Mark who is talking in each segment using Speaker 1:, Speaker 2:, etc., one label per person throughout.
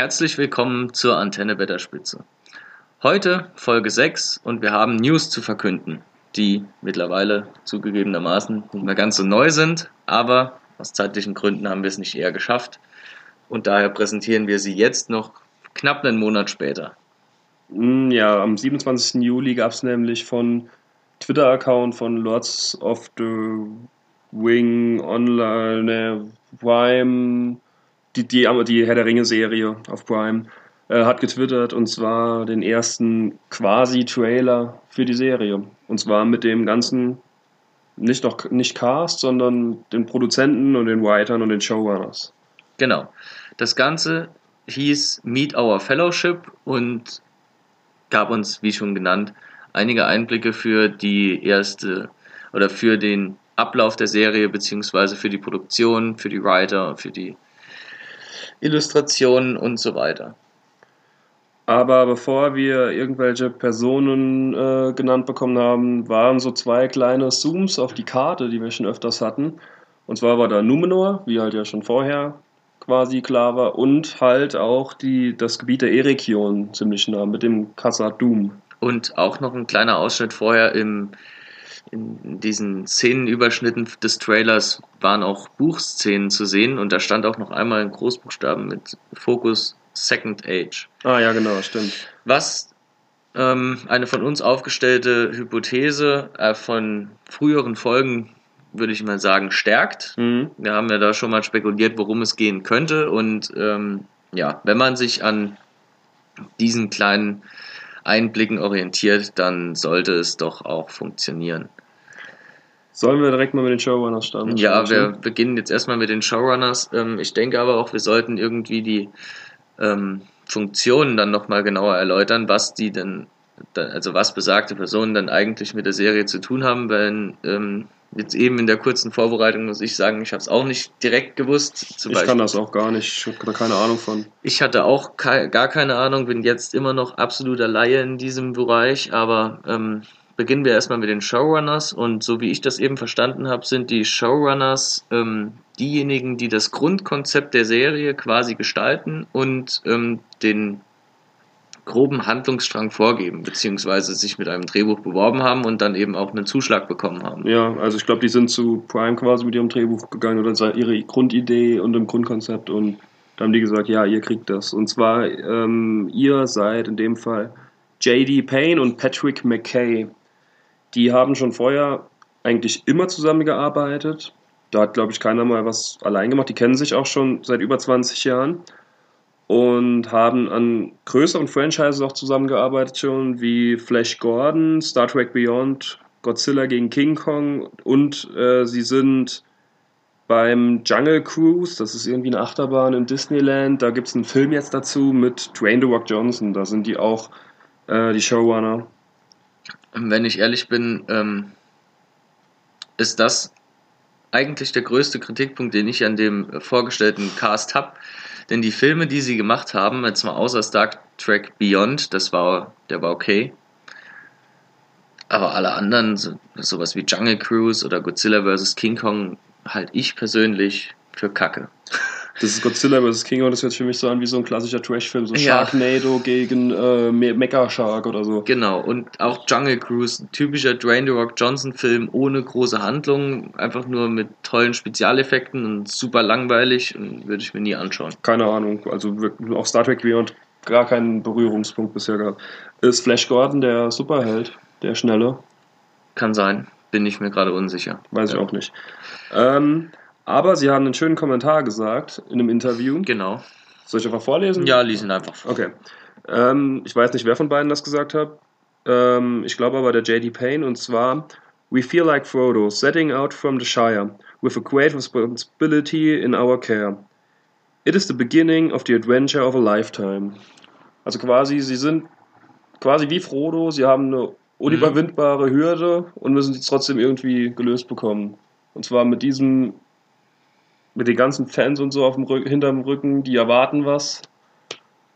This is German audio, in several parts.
Speaker 1: Herzlich willkommen zur Antenne Wetterspitze. Heute Folge 6 und wir haben News zu verkünden, die mittlerweile zugegebenermaßen nicht mehr ganz so neu sind, aber aus zeitlichen Gründen haben wir es nicht eher geschafft und daher präsentieren wir sie jetzt noch knapp einen Monat später.
Speaker 2: Mm, Ja, am 27. Juli gab es nämlich von Twitter-Account von Lords of the Wing Online, ne, Prime, die, die, die Herr der Ringe-Serie auf Prime, äh, hat getwittert und zwar den ersten quasi-Trailer für die Serie. Und zwar mit dem ganzen, nicht, noch, nicht Cast, sondern den Produzenten und den Writern und den Showrunners.
Speaker 1: Genau. Das Ganze hieß Meet Our Fellowship und gab uns, wie schon genannt, einige Einblicke für die erste oder für den Ablauf der Serie beziehungsweise für die Produktion, für die Writer, für die Illustrationen und so weiter.
Speaker 2: Aber bevor wir irgendwelche Personen äh, genannt bekommen haben, waren so zwei kleine Zooms auf die Karte, die wir schon öfters hatten. Und zwar war da Numenor, wie halt ja schon vorher quasi klar war, und halt auch die, das Gebiet der Erekion ziemlich nah mit dem Doom.
Speaker 1: Und auch noch ein kleiner Ausschnitt vorher im, in diesen Szenenüberschnitten des Trailers waren auch Buchszenen zu sehen und da stand auch noch einmal in Großbuchstaben mit Fokus Second Age.
Speaker 2: Ah ja, genau, stimmt.
Speaker 1: Was ähm, eine von uns aufgestellte Hypothese äh, von früheren Folgen, würde ich mal sagen, stärkt.
Speaker 2: Mhm.
Speaker 1: Wir haben ja da schon mal spekuliert, worum es gehen könnte. Und ähm, ja, wenn man sich an diesen kleinen Einblicken orientiert, dann sollte es doch auch funktionieren.
Speaker 2: Sollen wir direkt mal mit den Showrunners starten?
Speaker 1: Ja, wir beginnen jetzt erstmal mit den Showrunners. Ähm, ich denke aber auch, wir sollten irgendwie die ähm, Funktionen dann nochmal genauer erläutern, was die denn, also was besagte Personen dann eigentlich mit der Serie zu tun haben, weil ähm, jetzt eben in der kurzen Vorbereitung muss ich sagen, ich habe es auch nicht direkt gewusst. Zum
Speaker 2: Ich
Speaker 1: Beispiel,
Speaker 2: kann das auch gar nicht, ich habe da keine Ahnung von.
Speaker 1: ich hatte auch kei- gar keine Ahnung, bin jetzt immer noch absoluter Laie in diesem Bereich, aber ähm, beginnen wir erstmal mit den Showrunners und so wie ich das eben verstanden habe, sind die Showrunners ähm, diejenigen, die das Grundkonzept der Serie quasi gestalten und ähm, den groben Handlungsstrang vorgeben, beziehungsweise sich mit einem Drehbuch beworben haben und dann eben auch einen Zuschlag bekommen haben.
Speaker 2: Ja, also ich glaube, die sind zu Prime quasi mit ihrem Drehbuch gegangen oder ihre Grundidee und dem Grundkonzept und da haben die gesagt, ja, ihr kriegt das. Und zwar, ähm, ihr seid in dem Fall J.D. Payne und Patrick McKay. Die haben schon vorher eigentlich immer zusammengearbeitet. Da hat, glaube ich, keiner mal was allein gemacht. Die kennen sich auch schon seit über 20 Jahren und haben an größeren Franchises auch zusammengearbeitet schon, wie Flash Gordon, Star Trek Beyond, Godzilla gegen King Kong und äh, sie sind beim Jungle Cruise, das ist irgendwie eine Achterbahn in Disneyland, da gibt es einen Film jetzt dazu mit Dwayne The Rock Johnson, da sind die auch äh, die Showrunner.
Speaker 1: Wenn ich ehrlich bin, ähm, ist das eigentlich der größte Kritikpunkt, den ich an dem äh, vorgestellten Cast habe. Denn die Filme, die sie gemacht haben, jetzt mal außer Star Trek Beyond, das war, der war okay. Aber alle anderen, so, sowas wie Jungle Cruise oder Godzilla vs. King Kong, halte ich persönlich für Kacke.
Speaker 2: Das ist Godzilla vs. King Kong, das hört sich für mich so an wie so ein klassischer Trash-Film, so
Speaker 1: Ja.
Speaker 2: Sharknado gegen äh, Me- Mecha Shark oder so.
Speaker 1: Genau, und auch Jungle Cruise, ein typischer Dwayne The Rock Johnson Film ohne große Handlung, einfach nur mit tollen Spezialeffekten und super langweilig und würde ich mir nie anschauen.
Speaker 2: Keine Ahnung, also auch Star Trek Beyond gar keinen Berührungspunkt bisher gehabt. Ist Flash Gordon der Superheld, der Schnelle?
Speaker 1: Kann sein, bin ich mir gerade unsicher.
Speaker 2: Weiß ich
Speaker 1: Ja.
Speaker 2: auch nicht. Ähm, aber sie haben einen schönen Kommentar gesagt in einem Interview.
Speaker 1: Genau.
Speaker 2: Soll ich einfach vorlesen?
Speaker 1: Ja, lies ihn einfach vor.
Speaker 2: Okay. Ähm, ich weiß nicht, wer von beiden das gesagt hat. Ähm, ich glaube aber der J.D. Payne und zwar We feel like Frodo, setting out from the Shire, with a great responsibility in our care. It is the beginning of the adventure of a lifetime. Also quasi, sie sind quasi wie Frodo, sie haben eine unüberwindbare Hürde und müssen sie trotzdem irgendwie gelöst bekommen. Und zwar mit diesem, mit den ganzen Fans und so auf dem Rück, hinterm Rücken, die erwarten was.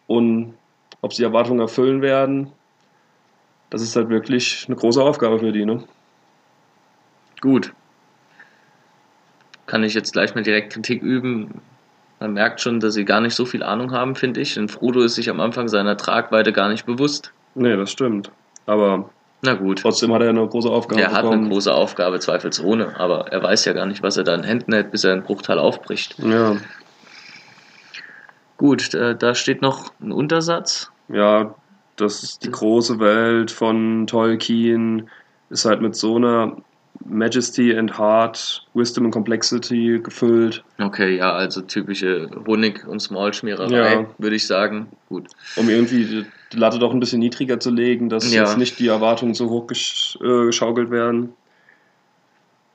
Speaker 2: Und ob sie Erwartungen erfüllen werden, das ist halt wirklich eine große Aufgabe für die, ne?
Speaker 1: Gut. Kann ich jetzt gleich mal direkt Kritik üben? Man merkt schon, dass sie gar nicht so viel Ahnung haben, finde ich. Denn Frodo ist sich am Anfang seiner Tragweite gar nicht bewusst.
Speaker 2: Nee, das stimmt. Aber
Speaker 1: Na gut.
Speaker 2: trotzdem hat er eine große Aufgabe
Speaker 1: Er hat eine große Aufgabe, zweifelsohne, aber er weiß ja gar nicht, was er da in Händen hält, bis er einen Bruchteil aufbricht.
Speaker 2: Ja,
Speaker 1: Gut, äh, da steht noch ein Untersatz.
Speaker 2: ja, das ist die große Welt von Tolkien, ist halt mit so einer Majesty and Heart, Wisdom and Complexity gefüllt,
Speaker 1: Okay, ja, also typische Honig- und Smallschmiererei,
Speaker 2: Ja.
Speaker 1: würde ich sagen. Gut.
Speaker 2: um irgendwie die, Latte doch ein bisschen niedriger zu legen, dass
Speaker 1: Ja.
Speaker 2: jetzt nicht die Erwartungen so hoch gesch äh, geschaukelt werden.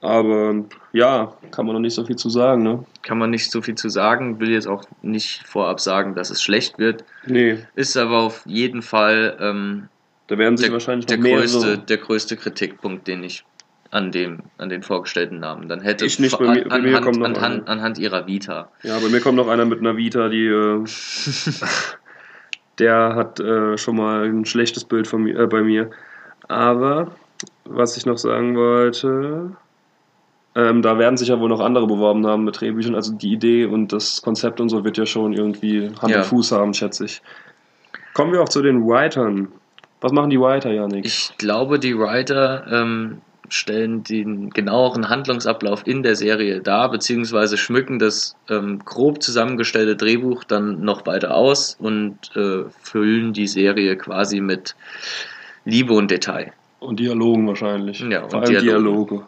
Speaker 2: Aber ja, kann man noch nicht so viel zu sagen, ne?
Speaker 1: Kann man nicht so viel zu sagen, will jetzt auch nicht vorab sagen, dass es schlecht wird.
Speaker 2: Nee,
Speaker 1: Ist aber auf jeden Fall ähm,
Speaker 2: da werden sich
Speaker 1: der,
Speaker 2: wahrscheinlich
Speaker 1: der, größte, der größte Kritikpunkt, den ich an dem, an den vorgestellten Namen dann hätte.
Speaker 2: Ich nicht, bei mir- bei mir
Speaker 1: anhand,
Speaker 2: kommt noch
Speaker 1: anhand,
Speaker 2: einer.
Speaker 1: anhand ihrer Vita.
Speaker 2: Ja, bei mir kommt noch einer mit einer Vita, die äh, der hat äh, schon mal ein schlechtes Bild von mir, äh, bei mir. Aber was ich noch sagen wollte, ähm, da werden sich ja wohl noch andere beworben haben mit Drehbüchern. Also die Idee und das Konzept und so wird ja schon irgendwie Hand
Speaker 1: Ja.
Speaker 2: und Fuß haben, schätze ich. Kommen wir auch zu den Writern. Was machen die Writer, Janik?
Speaker 1: Ich glaube, die Writer ähm, stellen den genaueren Handlungsablauf in der Serie dar, beziehungsweise schmücken das ähm, grob zusammengestellte Drehbuch dann noch weiter aus und äh, füllen die Serie quasi mit Liebe und Detail.
Speaker 2: Und Dialogen wahrscheinlich.
Speaker 1: Ja, und
Speaker 2: Vor allem
Speaker 1: Dialogen.
Speaker 2: Dialoge.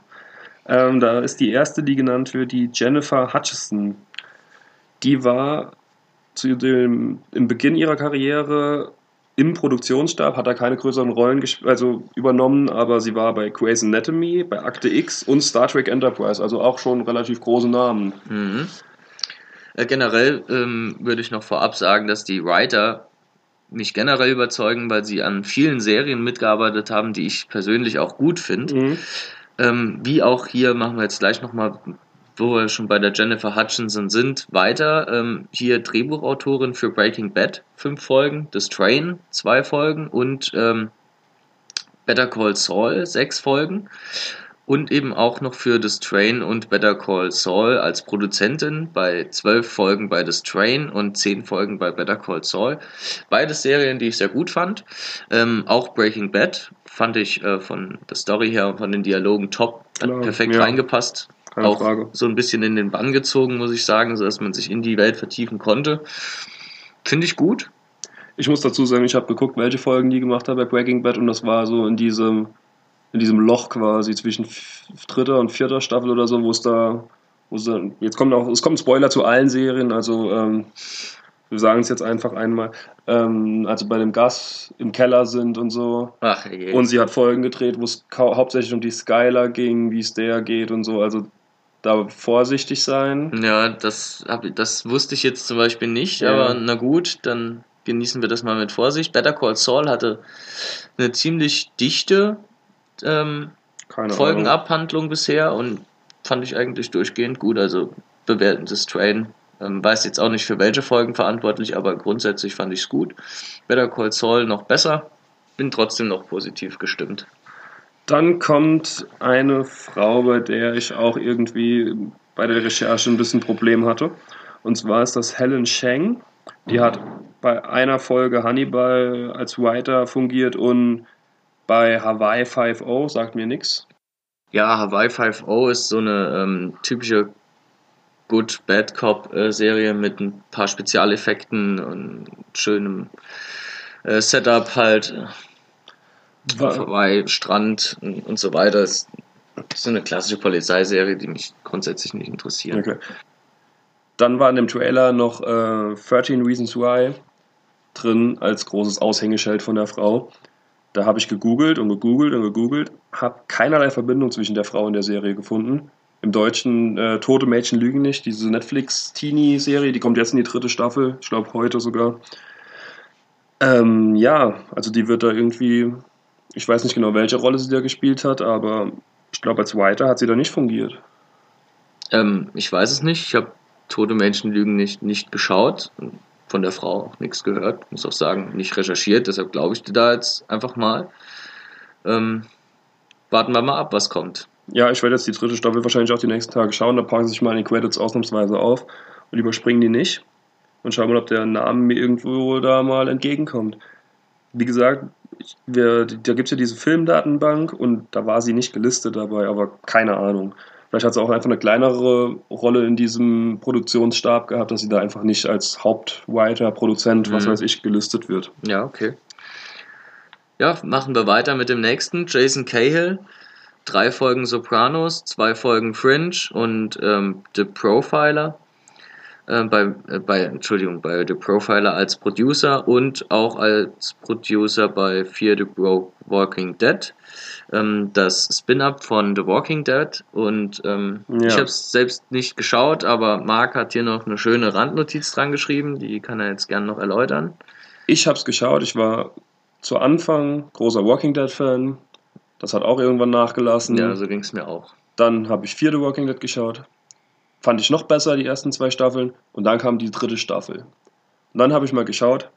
Speaker 2: Ähm, da ist die erste, die genannt wird, die Jennifer Hutchison. Die war zu dem, im Beginn ihrer Karriere im Produktionsstab, hat da keine größeren Rollen also übernommen, aber sie war bei Grey's Anatomy, bei Akte X und Star Trek Enterprise, also auch schon relativ große Namen.
Speaker 1: Mhm. Äh, generell ähm, würde ich noch vorab sagen, dass die Writer mich generell überzeugen, weil sie an vielen Serien mitgearbeitet haben, die ich persönlich auch gut finde.
Speaker 2: Mhm.
Speaker 1: Ähm, wie auch hier machen wir jetzt gleich nochmal, wo wir schon bei der Jennifer Hutchinson sind, weiter. Ähm, hier Drehbuchautorin für Breaking Bad, fünf Folgen, The Strain, zwei Folgen und ähm, Better Call Saul, sechs Folgen. Und eben auch noch für The Strain und Better Call Saul als Produzentin bei zwölf Folgen bei The Strain und zehn Folgen bei Better Call Saul. Beides Serien, die ich sehr gut fand. Ähm, auch Breaking Bad fand ich äh, von der Story her und von den Dialogen top. Hat
Speaker 2: Klar,
Speaker 1: perfekt
Speaker 2: ja.
Speaker 1: reingepasst.
Speaker 2: Keine
Speaker 1: auch
Speaker 2: Frage.
Speaker 1: so ein bisschen in den Bann gezogen, muss ich sagen, sodass man sich in die Welt vertiefen konnte. Finde ich gut.
Speaker 2: Ich muss dazu sagen, ich habe geguckt, welche Folgen die gemacht haben bei Breaking Bad und das war so in diesem, in diesem Loch quasi zwischen dritter und vierter Staffel oder so, wo es da, wo es dann, jetzt kommt auch, es kommt Spoiler zu allen Serien, also ähm, wir sagen es jetzt einfach einmal, ähm, also bei dem Gas im Keller sind und so.
Speaker 1: Ach, je.
Speaker 2: Und sie hat Folgen gedreht, wo es hauptsächlich um die Skylar ging, wie es der geht und so, also da vorsichtig sein.
Speaker 1: Ja, das, hab, das wusste ich jetzt zum Beispiel nicht,
Speaker 2: Ja.
Speaker 1: aber na gut, dann genießen wir das mal mit Vorsicht. Better Call Saul hatte eine ziemlich dichte ähm. Folgenabhandlung bisher und fand ich eigentlich durchgehend gut. Also bewertendes Train. Ähm, weiß jetzt auch nicht für welche Folgen verantwortlich, aber grundsätzlich fand ich es gut. Better Call Saul noch besser. Bin trotzdem noch positiv gestimmt.
Speaker 2: Dann kommt eine Frau, bei der ich auch irgendwie bei der Recherche ein bisschen Problem hatte. Und zwar ist das Helen Sheng. Die hat bei einer Folge Hannibal als Writer fungiert und bei Hawaii 5.0, sagt mir nichts.
Speaker 1: Ja, Hawaii 5.0 ist so eine ähm, typische Good Bad Cop äh, Serie mit ein paar Spezialeffekten und schönem äh, Setup halt. Auf Hawaii, Strand und, und so weiter. Ist so eine klassische Polizeiserie, die mich grundsätzlich nicht interessiert.
Speaker 2: Okay. Dann war in dem Trailer noch äh, 13 Reasons Why drin als großes Aushängeschild von der Frau. Da habe ich gegoogelt und gegoogelt und gegoogelt, habe keinerlei Verbindung zwischen der Frau und der Serie gefunden. Im Deutschen äh, Tote Mädchen lügen nicht, diese Netflix-Teenie-Serie, die kommt jetzt in die dritte Staffel, ich glaube heute sogar. Ähm, ja, also die wird da irgendwie, ich weiß nicht genau, welche Rolle sie da gespielt hat, aber ich glaube, als Writer hat sie da nicht fungiert.
Speaker 1: Ähm, ich weiß es nicht. Ich habe Tote Menschen lügen nicht, nicht geschaut. Von der Frau auch nichts gehört. Muss auch sagen, nicht recherchiert. Deshalb glaube ich dir da jetzt einfach mal. Ähm, warten wir mal ab, was kommt.
Speaker 2: Ja, ich werde jetzt die dritte Staffel wahrscheinlich auch die nächsten Tage schauen. Da packen sich mal die Credits ausnahmsweise auf. und überspringen die nicht und schauen mal, ob der Name mir irgendwo da mal entgegenkommt. Wie gesagt, ich, wir, da gibt es ja diese Filmdatenbank und da war sie nicht gelistet dabei, aber keine Ahnung. Vielleicht hat sie auch einfach eine kleinere Rolle in diesem Produktionsstab gehabt, dass sie da einfach nicht als Hauptwriter, Produzent, was
Speaker 1: Mhm.
Speaker 2: weiß ich, gelistet wird.
Speaker 1: Ja, okay. Ja, machen wir weiter mit dem nächsten. Jason Cahill. Drei Folgen Sopranos, zwei Folgen Fringe und ähm, The Profiler. Äh, bei, äh, bei, Entschuldigung, bei The Profiler als Producer und auch als Producer bei Fear the Bro Walking Dead. Ähm, das Spin-up von The Walking Dead. Und ähm,
Speaker 2: Ja.
Speaker 1: ich habe es selbst nicht geschaut, aber Marc hat hier noch eine schöne Randnotiz dran geschrieben. Die kann er jetzt gerne noch erläutern.
Speaker 2: Ich habe es geschaut, ich war zu Anfang großer Walking Dead-Fan. Das hat auch irgendwann nachgelassen.
Speaker 1: Ja, so ging es mir auch.
Speaker 2: Dann habe ich Fear the Walking Dead geschaut. Fand ich noch besser, die ersten zwei Staffeln. Und dann kam die dritte Staffel. Und dann habe ich mal geschaut,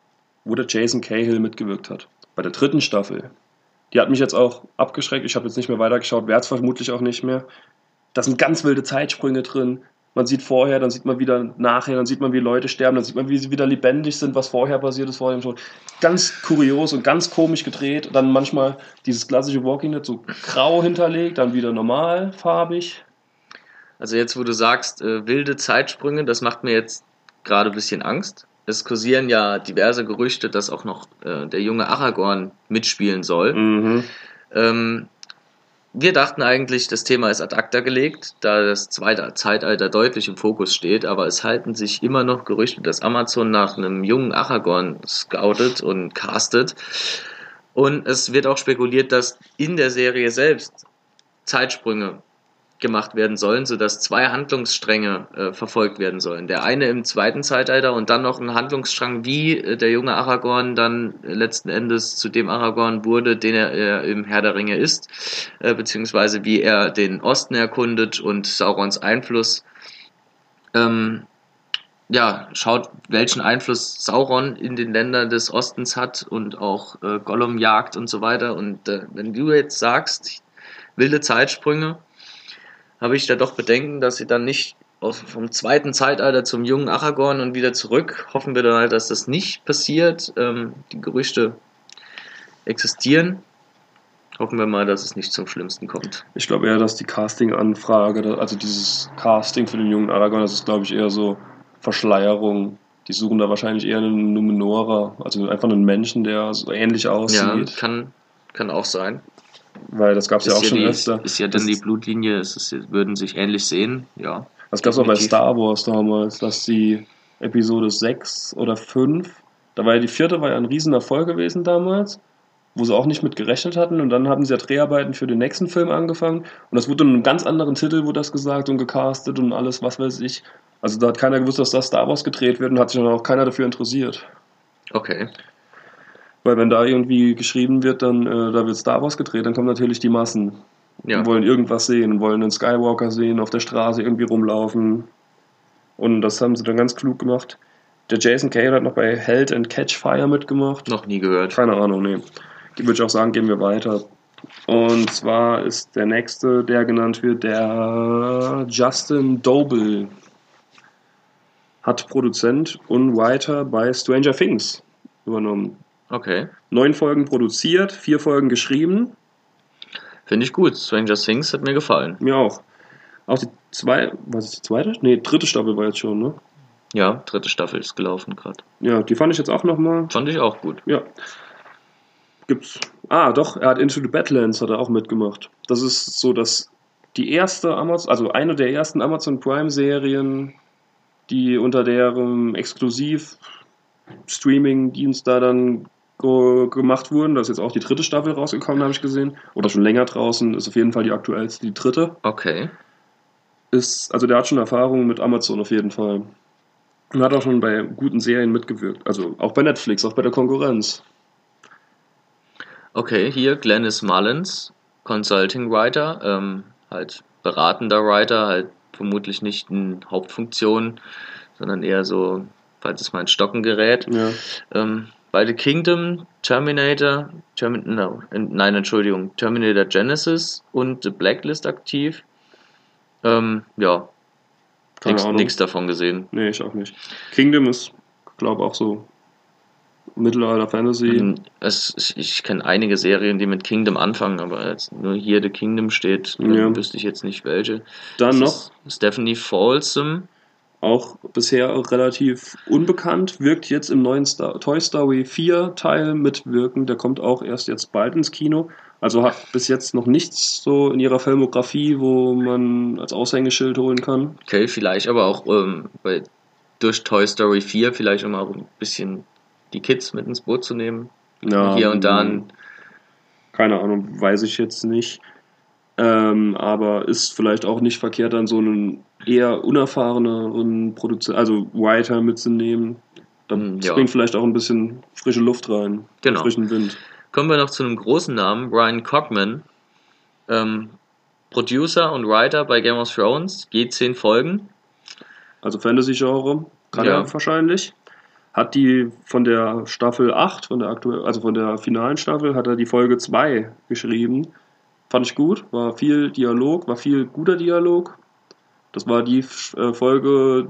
Speaker 2: wo der Jason Cahill mitgewirkt hat. Bei der dritten Staffel. Die hat mich jetzt auch abgeschreckt. Ich habe jetzt nicht mehr weitergeschaut, werde es vermutlich auch nicht mehr. Da sind ganz wilde Zeitsprünge drin. Man sieht vorher, dann sieht man wieder nachher, dann sieht man, wie Leute sterben, dann sieht man, wie sie wieder lebendig sind, was vorher passiert ist, vorher schon. Ganz kurios und ganz komisch gedreht. Dann manchmal dieses klassische Walking Dead so grau hinterlegt, dann wieder normal, farbig.
Speaker 1: Also jetzt, wo du sagst, äh, wilde Zeitsprünge, das macht mir jetzt gerade ein bisschen Angst. Es kursieren ja diverse Gerüchte, dass auch noch äh, der junge Aragorn mitspielen soll.
Speaker 2: Mhm.
Speaker 1: Ähm, wir dachten eigentlich, das Thema ist ad acta gelegt, da das zweite Zeitalter deutlich im Fokus steht, aber es halten sich immer noch Gerüchte, dass Amazon nach einem jungen Aragorn scoutet und castet. Und es wird auch spekuliert, dass in der Serie selbst Zeitsprünge gemacht werden sollen, sodass zwei Handlungsstränge äh, verfolgt werden sollen. Der eine im zweiten Zeitalter und dann noch ein Handlungsstrang, wie äh, der junge Aragorn dann äh, letzten Endes zu dem Aragorn wurde, den er äh, im Herr der Ringe ist, äh, beziehungsweise wie er den Osten erkundet und Saurons Einfluss ähm, ja, schaut, welchen Einfluss Sauron in den Ländern des Ostens hat und auch äh, Gollum jagt und so weiter. Und wenn du jetzt sagst, wilde Zeitsprünge, habe ich da doch Bedenken, dass sie dann nicht aus, vom zweiten Zeitalter zum jungen Aragorn und wieder zurück. Hoffen wir dann halt, dass das nicht passiert. Ähm, die Gerüchte existieren. Hoffen wir mal, dass es nicht zum Schlimmsten kommt.
Speaker 2: Ich glaube eher, dass die Casting-Anfrage, also dieses Casting für den jungen Aragorn, das ist, glaube ich, eher so Verschleierung. Die suchen da wahrscheinlich eher einen Numenora, also einfach einen Menschen, der so ähnlich
Speaker 1: Ja,
Speaker 2: aussieht.
Speaker 1: kann, kann auch sein.
Speaker 2: Weil das gab es ja auch
Speaker 1: ja,
Speaker 2: schon
Speaker 1: die,
Speaker 2: öfter.
Speaker 1: ist ja dann
Speaker 2: Das-
Speaker 1: die Blutlinie, es ist, würden sich ähnlich sehen, ja.
Speaker 2: Das gab es auch bei. Star Wars damals, dass die Episode 6 oder 5, da war ja die vierte, war ja ein Riesenerfolg gewesen damals, wo sie auch nicht mit gerechnet hatten und dann haben sie ja Dreharbeiten für den nächsten Film angefangen und das wurde in einem ganz anderen Titel, wurde das gesagt und gecastet und alles, was weiß ich. Also da hat keiner gewusst, dass das Star Wars gedreht wird und hat sich dann auch keiner dafür interessiert.
Speaker 1: Okay.
Speaker 2: Weil wenn da irgendwie geschrieben wird, dann äh, da wird Star Wars gedreht, dann kommen natürlich die Massen.
Speaker 1: Ja.
Speaker 2: und wollen irgendwas sehen und wollen einen Skywalker sehen, auf der Straße irgendwie rumlaufen. Und das haben sie dann ganz klug gemacht. Der Jason Cahill hat noch bei Held and Catch Fire mitgemacht.
Speaker 1: Noch nie gehört.
Speaker 2: Keine Ahnung, nee. Würde ich auch sagen, gehen wir weiter. Und zwar ist der nächste, der genannt wird, der Justin Doble. Hat Produzent und Writer bei Stranger Things übernommen.
Speaker 1: Okay.
Speaker 2: Neun Folgen produziert, vier Folgen geschrieben.
Speaker 1: Finde ich gut. Stranger Things hat mir gefallen.
Speaker 2: Mir auch. Auch die zwei, was ist die zweite? Nee, dritte Staffel war jetzt schon, ne?
Speaker 1: Ja, dritte Staffel ist gelaufen gerade.
Speaker 2: Ja, die fand ich jetzt auch nochmal.
Speaker 1: Fand ich auch gut.
Speaker 2: Ja. Gibt's. Ah, doch, er hat Into the Badlands hat er auch mitgemacht. Das ist so, dass die erste Amazon, also eine der ersten Amazon Prime Serien, die unter deren exklusiv Streaming-Dienst da dann gemacht wurden. Da ist jetzt auch die dritte Staffel rausgekommen, habe ich gesehen. Oder schon länger draußen, ist auf jeden Fall die aktuellste, die dritte.
Speaker 1: Okay.
Speaker 2: ist, also der hat schon Erfahrung mit Amazon auf jeden Fall. Und hat auch schon bei guten Serien mitgewirkt. Also auch bei Netflix, auch bei der Konkurrenz.
Speaker 1: Okay, hier Glennis Mullins, Consulting Writer, ähm, halt beratender Writer, halt vermutlich nicht in Hauptfunktion, sondern eher so, falls es mal in Stocken gerät.
Speaker 2: Ja.
Speaker 1: Ähm, bei The Kingdom, Terminator, Termin no, nein, Entschuldigung, Terminator Genesis und The Blacklist aktiv. Ähm, ja, nix davon gesehen.
Speaker 2: Nee, ich auch nicht. Kingdom ist, glaube auch so Mittelalter Fantasy.
Speaker 1: Mhm, Es, ich kenne einige Serien, die mit Kingdom anfangen, aber jetzt nur hier The Kingdom steht, ähm,
Speaker 2: Ja.
Speaker 1: wüsste ich jetzt nicht welche.
Speaker 2: Dann
Speaker 1: Das
Speaker 2: noch,
Speaker 1: Stephanie Folsom.
Speaker 2: Auch bisher relativ unbekannt, wirkt jetzt im neuen Star Toy Story 4 Teil mitwirken. Der kommt auch erst jetzt bald ins Kino. Also hat bis jetzt noch nichts so in ihrer Filmografie, wo man als Aushängeschild holen kann.
Speaker 1: Okay, vielleicht aber auch ähm, bei, durch Toy Story 4 vielleicht um auch ein bisschen die Kids mit ins Boot zu nehmen.
Speaker 2: Ja,
Speaker 1: Hier und da ein
Speaker 2: Keine Ahnung, weiß ich jetzt nicht. Ähm, aber ist vielleicht auch nicht verkehrt, dann so einen eher unerfahreneren Produzent, also Writer mitzunehmen. Da
Speaker 1: Mm, ja.
Speaker 2: bringt vielleicht auch ein bisschen frische Luft rein.
Speaker 1: Genau.
Speaker 2: Frischen Wind.
Speaker 1: Kommen wir noch zu einem großen Namen, Brian Cockman. Ähm, Producer und Writer bei Game of Thrones, geht zehn Folgen.
Speaker 2: Also Fantasy-Genre kann
Speaker 1: Ja.
Speaker 2: er wahrscheinlich. Hat die von der Staffel 8, von der aktuell, also von der finalen Staffel, hat er die Folge 2 geschrieben. Fand ich gut, war viel Dialog, war viel guter Dialog. Das war die äh, Folge,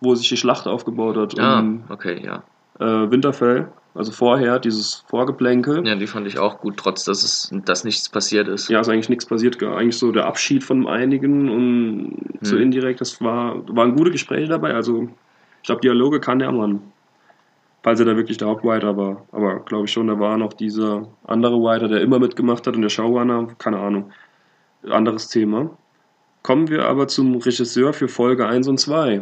Speaker 2: wo sich die Schlacht aufgebaut hat
Speaker 1: Ah,
Speaker 2: um
Speaker 1: okay, ja.
Speaker 2: äh, Winterfell. Also vorher, dieses Vorgeplänkel.
Speaker 1: Ja, die fand ich auch gut, trotz dass es dass nichts passiert ist.
Speaker 2: Ja, ist eigentlich nichts passiert. Eigentlich so der Abschied von einigen und so
Speaker 1: Hm.
Speaker 2: indirekt. Das war, waren gute Gespräche dabei. Also, ich glaube, Dialoge kann der Mann. Falls er da wirklich der Hauptwriter war. Aber glaube ich schon, da war noch dieser andere Writer, der immer mitgemacht hat und der Showrunner. Keine Ahnung. Anderes Thema. Kommen wir aber zum Regisseur für Folge 1 und 2.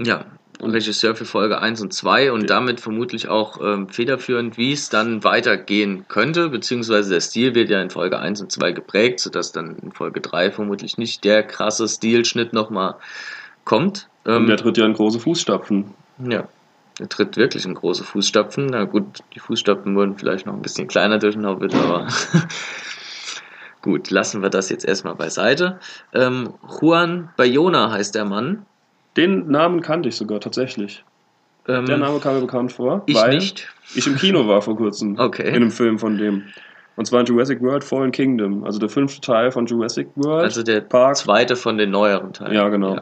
Speaker 1: Ja, Regisseur für Folge 1 und 2 und damit vermutlich auch ähm, federführend, wie es dann weitergehen könnte, beziehungsweise der Stil wird ja in Folge 1 und 2 geprägt, sodass dann in Folge 3 vermutlich nicht der krasse Stilschnitt nochmal kommt.
Speaker 2: Und
Speaker 1: Ähm,
Speaker 2: der tritt ja in große Fußstapfen.
Speaker 1: ja, er tritt wirklich in große Fußstapfen. Na gut, die Fußstapfen wurden vielleicht noch ein bisschen kleiner durch den Hobbit, aber gut, lassen wir das jetzt erstmal beiseite. Ähm, Juan Bayona heißt der Mann.
Speaker 2: Den Namen kannte ich sogar tatsächlich.
Speaker 1: Ähm,
Speaker 2: Der Name kam mir bekannt vor.
Speaker 1: ich
Speaker 2: weil
Speaker 1: nicht.
Speaker 2: Ich im Kino war vor kurzem.
Speaker 1: Okay.
Speaker 2: In einem Film von dem. Und zwar in Jurassic World Fallen Kingdom. Also der fünfte Teil von Jurassic World.
Speaker 1: Also der
Speaker 2: Park.
Speaker 1: zweite von den neueren Teilen.
Speaker 2: Ja, genau.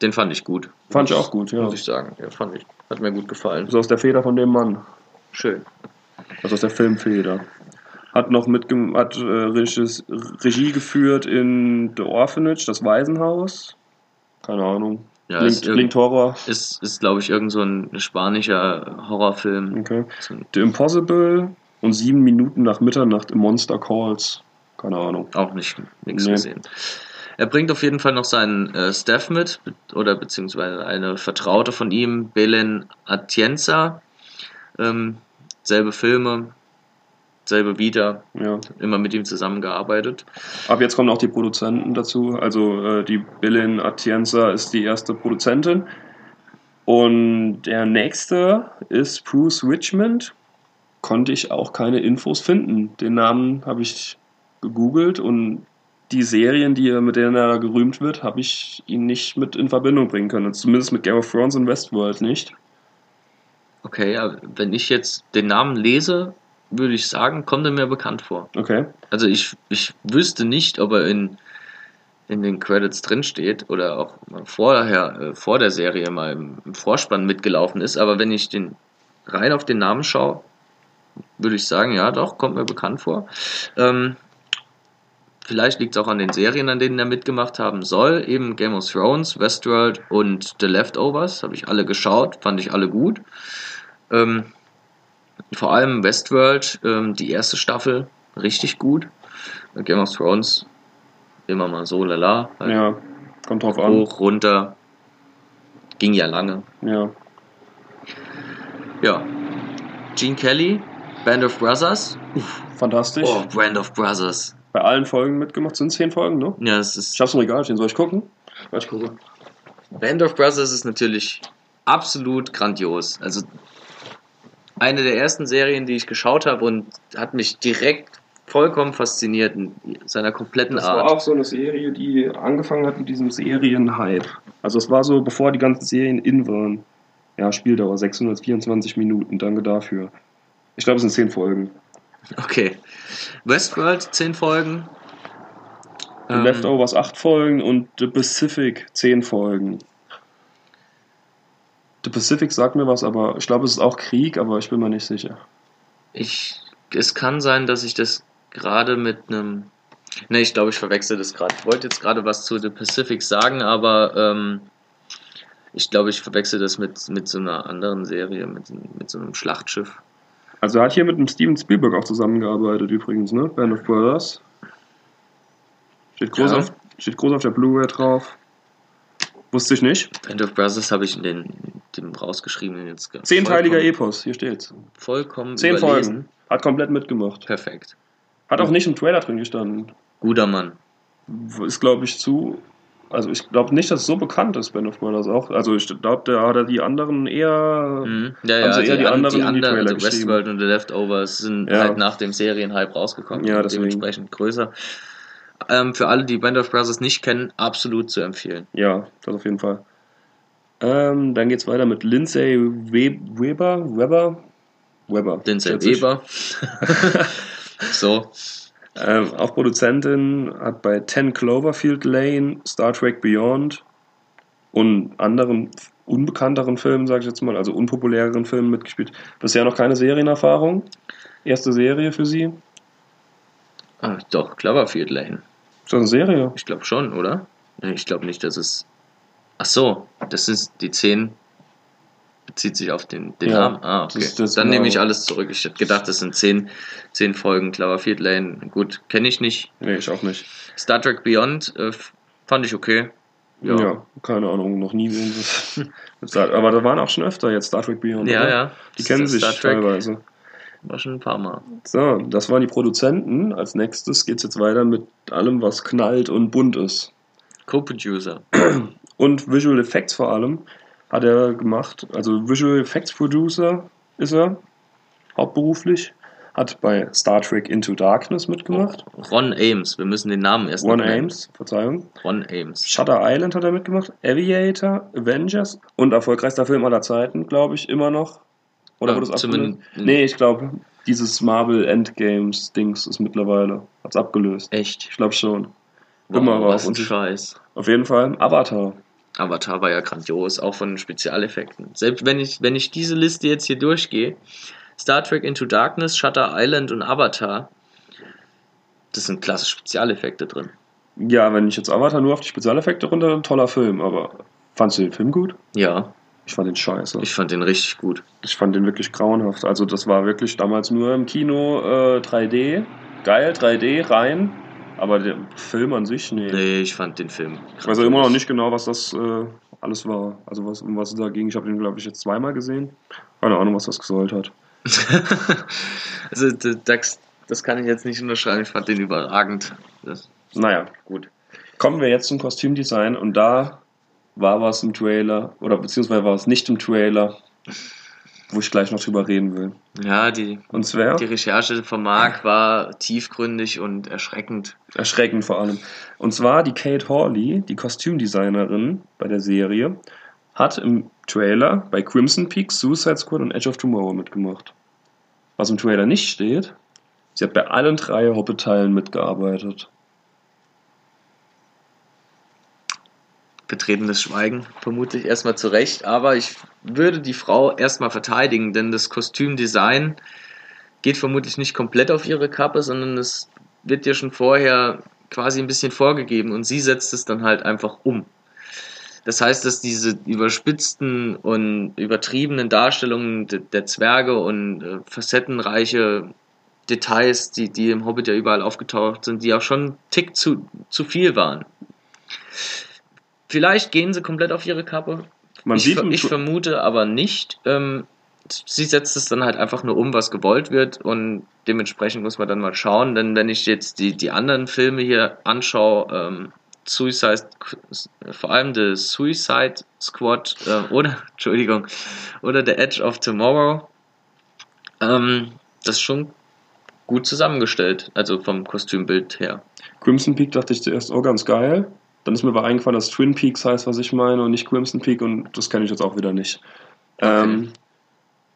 Speaker 1: den fand ich gut.
Speaker 2: Fand ich auch gut, ja.
Speaker 1: Muss ich sagen. Ja, fand ich. Hat mir gut gefallen.
Speaker 2: So aus der Feder von dem Mann.
Speaker 1: Schön.
Speaker 2: Also aus der Filmfeder. Hat noch mit hat äh, Regis, Regie geführt in The Orphanage, das Waisenhaus. Keine Ahnung.
Speaker 1: Ja,
Speaker 2: klingt,
Speaker 1: ist,
Speaker 2: klingt Horror.
Speaker 1: ist, ist glaube ich, irgend so ein spanischer Horrorfilm.
Speaker 2: Okay. The Impossible und sieben Minuten nach Mitternacht im Monster Calls. Keine Ahnung.
Speaker 1: Auch nicht nichts
Speaker 2: Nee.
Speaker 1: gesehen. Er bringt auf jeden Fall noch seinen äh, Staff mit, be- oder beziehungsweise eine Vertraute von ihm, Belen Atienza. Ähm, selbe Filme, selbe Vita,
Speaker 2: Ja.
Speaker 1: immer mit ihm zusammengearbeitet.
Speaker 2: Ab jetzt kommen auch die Produzenten dazu. Also äh, die Belen Atienza ist die erste Produzentin. Und der nächste ist Bruce Richmond. Konnte ich auch keine Infos finden. Den Namen habe ich gegoogelt und die Serien, die er, mit denen er gerühmt wird, habe ich ihn nicht mit in Verbindung bringen können. Zumindest mit Game of Thrones und Westworld nicht.
Speaker 1: Okay, ja, wenn ich jetzt den Namen lese, würde ich sagen, kommt er mir bekannt vor.
Speaker 2: Okay.
Speaker 1: Also ich, ich wüsste nicht, ob er in, in den Credits drinsteht oder auch vorher, äh, vor der Serie mal im, im Vorspann mitgelaufen ist, aber wenn ich den rein auf den Namen schaue, würde ich sagen, ja doch, kommt mir bekannt vor. Ähm, vielleicht liegt es auch an den Serien, an denen er mitgemacht haben soll, eben Game of Thrones, Westworld und The Leftovers, habe ich alle geschaut, fand ich alle gut. Ähm, vor allem Westworld, ähm, die erste Staffel, richtig gut. Game of Thrones, immer mal so, lala. halt
Speaker 2: Ja, kommt drauf an.
Speaker 1: Hoch, runter. Ging ja lange.
Speaker 2: Ja.
Speaker 1: Ja. Gene Kelly, Band of Brothers.
Speaker 2: Fantastisch.
Speaker 1: Oh, Band of Brothers.
Speaker 2: Bei allen Folgen mitgemacht. Sind zehn Folgen, ne?
Speaker 1: Ja, es ist.
Speaker 2: Ich hab's im Regal stehen. Soll ich gucken?
Speaker 1: Ich gucke. Band of Brothers ist natürlich absolut grandios. Also eine der ersten Serien, die ich geschaut habe und hat mich direkt vollkommen fasziniert in seiner kompletten
Speaker 2: Das
Speaker 1: Art.
Speaker 2: war auch so eine Serie, die angefangen hat mit diesem Serienhype. Also es war so, bevor die ganzen Serien in waren. Ja, Spieldauer 624 Minuten, danke dafür. Ich glaube, es sind 10 Folgen.
Speaker 1: Okay. Westworld, 10 Folgen. Ähm,
Speaker 2: Leftovers 8 Folgen und The Pacific 10 Folgen. The Pacific sagt mir was, aber ich glaube, es ist auch Krieg, aber ich bin mir nicht sicher.
Speaker 1: Ich, es kann sein, dass ich das gerade mit einem. Ne, ich glaube, ich verwechsel das gerade. Ich wollte jetzt gerade was zu The Pacific sagen, aber ähm, ich glaube, ich verwechsel das mit, mit so einer anderen Serie, mit, mit so einem Schlachtschiff.
Speaker 2: Also er hat hier mit dem Steven Spielberg auch zusammengearbeitet übrigens, ne? Band of Brothers. Steht groß,
Speaker 1: Ja.
Speaker 2: auf, steht groß auf der Blu-ray drauf. Wusste ich nicht.
Speaker 1: Band of Brothers habe ich in den, dem rausgeschrieben jetzt ge-
Speaker 2: Zehnteiliger Epos, hier steht's.
Speaker 1: Vollkommen
Speaker 2: Zehn
Speaker 1: überlesen.
Speaker 2: Folgen. Hat komplett mitgemacht.
Speaker 1: Perfekt.
Speaker 2: Hat auch nicht im Trailer drin gestanden.
Speaker 1: Guter Mann.
Speaker 2: Ist, glaube ich, zu. Also ich glaube nicht, dass es so bekannt ist, Band of Brothers auch. Also ich glaube, da hat er die anderen eher.
Speaker 1: Mhm. Ja, ja,
Speaker 2: sie eher die
Speaker 1: an-
Speaker 2: anderen in die
Speaker 1: anderen,
Speaker 2: Trailer
Speaker 1: also. Westworld und The Leftovers sind
Speaker 2: Ja.
Speaker 1: halt nach dem Serienhype rausgekommen.
Speaker 2: Ja,
Speaker 1: und
Speaker 2: deswegen.
Speaker 1: dementsprechend größer. Ähm, für alle, die Band of Brothers nicht kennen, absolut zu empfehlen.
Speaker 2: Ja, das auf jeden Fall. Ähm, dann geht's weiter mit Lindsay We Weber. Weber? Weber.
Speaker 1: Lindsay. Weber. so.
Speaker 2: Ähm, auch Produzentin hat bei 10 Cloverfield Lane, Star Trek Beyond und anderen unbekannteren Filmen, sage ich jetzt mal, also unpopuläreren Filmen mitgespielt. Bisher noch keine Serienerfahrung. Erste Serie für sie.
Speaker 1: Ah, doch, Cloverfield Lane.
Speaker 2: Ist das eine Serie?
Speaker 1: Ich glaube schon, oder? Ich glaube nicht, dass es. Ach so, das ist die 10. Bezieht sich auf den, den
Speaker 2: Ja,
Speaker 1: Namen. Ah, okay.
Speaker 2: das das
Speaker 1: Dann
Speaker 2: genau.
Speaker 1: nehme ich alles zurück. Ich hätte gedacht, das sind 10, 10 Folgen Cloverfield Lane. Gut, kenne ich nicht.
Speaker 2: Nee, ich auch nicht.
Speaker 1: Star Trek Beyond äh, fand ich okay.
Speaker 2: Ja.
Speaker 1: Ja,
Speaker 2: keine Ahnung, noch nie gesehen. Aber da waren auch schon öfter jetzt Star Trek Beyond.
Speaker 1: ja.
Speaker 2: oder?
Speaker 1: ja.
Speaker 2: Die kennen sich teilweise.
Speaker 1: War schon ein paar Mal.
Speaker 2: So, das waren die Produzenten. Als nächstes geht's jetzt weiter mit allem, was knallt und bunt ist.
Speaker 1: Co-Producer.
Speaker 2: Und Visual Effects vor allem hat er gemacht. Also Visual Effects Producer ist er, hauptberuflich. Hat bei Star Trek Into Darkness mitgemacht.
Speaker 1: Ron Ames. Wir müssen den Namen erst noch nennen.
Speaker 2: Ames, Verzeihung.
Speaker 1: Ron Ames.
Speaker 2: Shutter Island hat er mitgemacht. Aviator, Avengers und erfolgreichster Film aller Zeiten, glaube ich, immer noch. Oder wurde es abgelöst? Nee, ich glaube, dieses Marvel Endgames-Dings ist mittlerweile. Hat's abgelöst.
Speaker 1: Echt?
Speaker 2: Ich glaube schon.
Speaker 1: Wow,
Speaker 2: Immer aber
Speaker 1: was ein. Scheiß.
Speaker 2: Auf jeden Fall Avatar.
Speaker 1: Avatar war ja grandios, auch von den Spezialeffekten. Selbst wenn ich, wenn ich diese Liste jetzt hier durchgehe, Star Trek Into Darkness, Shutter Island und Avatar, das sind klasse Spezialeffekte drin.
Speaker 2: Ja, wenn ich jetzt Avatar nur auf die Spezialeffekte runter, ein toller Film, aber fandst du den Film gut?
Speaker 1: Ja,
Speaker 2: Ich fand den scheiße. Ich,
Speaker 1: ich fand den richtig gut.
Speaker 2: fand den wirklich grauenhaft. Also das war wirklich damals nur im Kino äh, 3D. Geil, 3D, rein. Aber der Film an sich, nee.
Speaker 1: Nee, ich fand den Film.
Speaker 2: Ich weiß ja immer noch nicht genau, was das äh, alles war. Also was, um was es da ging. Ich habe den, glaube ich, jetzt zweimal gesehen. Keine Ahnung, was das gesollt hat.
Speaker 1: also das, das kann ich jetzt nicht unterschreiben. Ich fand den überragend. Das,
Speaker 2: Naja, gut. Kommen wir jetzt zum Kostümdesign und da war was im Trailer, oder beziehungsweise war es nicht im Trailer, wo ich gleich noch drüber reden will.
Speaker 1: ja, die,
Speaker 2: Und zwar
Speaker 1: die Recherche von Marc war tiefgründig und erschreckend.
Speaker 2: erschreckend vor allem. Und zwar die Kate Hawley, die Kostümdesignerin bei der Serie, hat im Trailer bei Crimson Peak, Suicide Squad und Edge of Tomorrow mitgemacht. Was im Trailer nicht steht, sie hat bei allen drei Hobbit-Teilen mitgearbeitet.
Speaker 1: Betretenes Schweigen, vermutlich erstmal zurecht, aber ich würde die Frau erstmal verteidigen, denn das Kostümdesign geht vermutlich nicht komplett auf ihre Kappe, sondern es wird dir schon vorher quasi ein bisschen vorgegeben und sie setzt es dann halt einfach um. Das heißt, dass diese überspitzten und übertriebenen Darstellungen de- der Zwerge und äh, facettenreiche Details, die, die im Hobbit ja überall aufgetaucht sind, die auch schon einen Tick zu, zu viel waren. Vielleicht gehen sie komplett auf ihre Kappe.
Speaker 2: Man
Speaker 1: ich, ver- ich vermute aber nicht. Ähm, sie setzt es dann halt einfach nur um, was gewollt wird und dementsprechend muss man dann mal schauen, denn wenn ich jetzt die, die anderen Filme hier anschaue, ähm, Suicide, vor allem The Suicide Squad äh, oder, Entschuldigung, oder The Edge of Tomorrow, ähm, das ist schon gut zusammengestellt, also vom Kostümbild her.
Speaker 2: Crimson Peak dachte ich zuerst, oh, ganz geil. Dann ist mir aber eingefallen, dass Twin Peaks heißt, was ich meine, und nicht Crimson Peak, und das kenne ich jetzt auch wieder nicht.
Speaker 1: Okay.
Speaker 2: Ähm,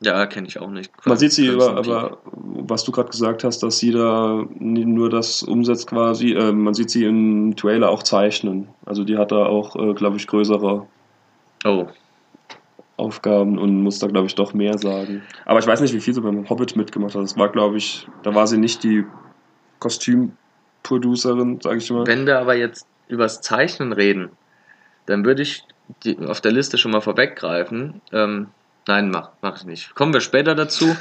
Speaker 1: Ja, kenne ich auch nicht.
Speaker 2: man sieht sie über, aber was du gerade gesagt hast, dass sie da nur das umsetzt quasi, äh, man sieht sie im Trailer auch zeichnen. Also die hat da auch, äh, glaube ich, größere
Speaker 1: Oh,
Speaker 2: Aufgaben und muss da, glaube ich, doch mehr sagen. Aber ich weiß nicht, wie viel sie beim Hobbit mitgemacht hat. Das war, glaube ich, da war sie nicht die Kostümproducerin, sage ich mal.
Speaker 1: Wenn wir aber jetzt übers Zeichnen reden, dann würde ich die, auf der Liste schon mal vorweggreifen. Ähm, nein, mach, mach ich nicht. Kommen wir später dazu.